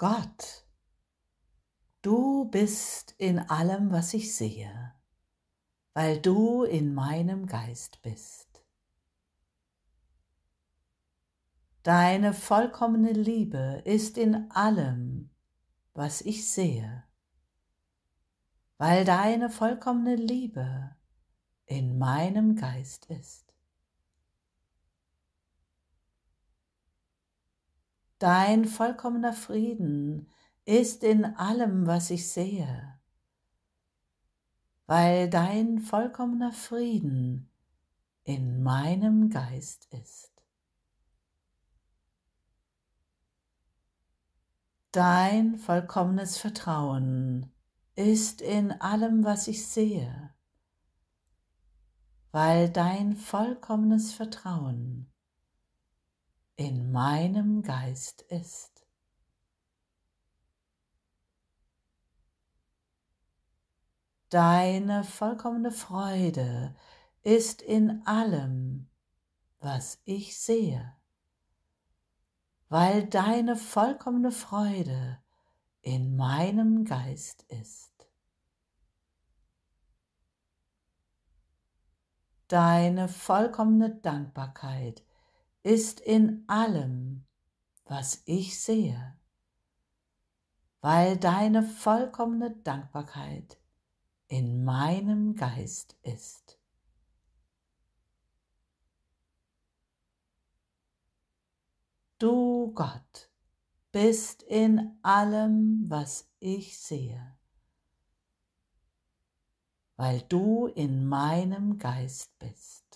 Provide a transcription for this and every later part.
Gott, du bist in allem, was ich sehe, weil du in meinem Geist bist. Deine vollkommene Liebe ist in allem, was ich sehe, weil deine vollkommene Liebe in meinem Geist ist. Dein vollkommener Frieden ist in allem, was ich sehe, weil dein vollkommener Frieden in meinem Geist ist. Dein vollkommenes Vertrauen ist in allem, was ich sehe, weil dein vollkommenes Vertrauen in meinem Geist ist. Deine vollkommene Freude ist in allem, was ich sehe, weil deine vollkommene Freude in meinem Geist ist. Deine vollkommene Dankbarkeit ist in allem, was ich sehe, weil deine vollkommene Dankbarkeit in meinem Geist ist. Du Gott bist in allem, was ich sehe, weil du in meinem Geist bist.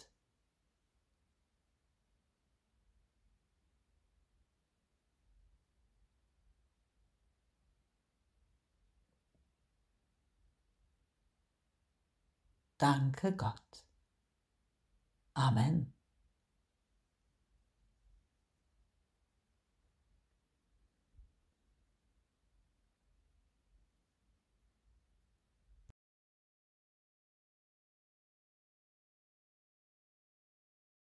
Danke Gott. Amen.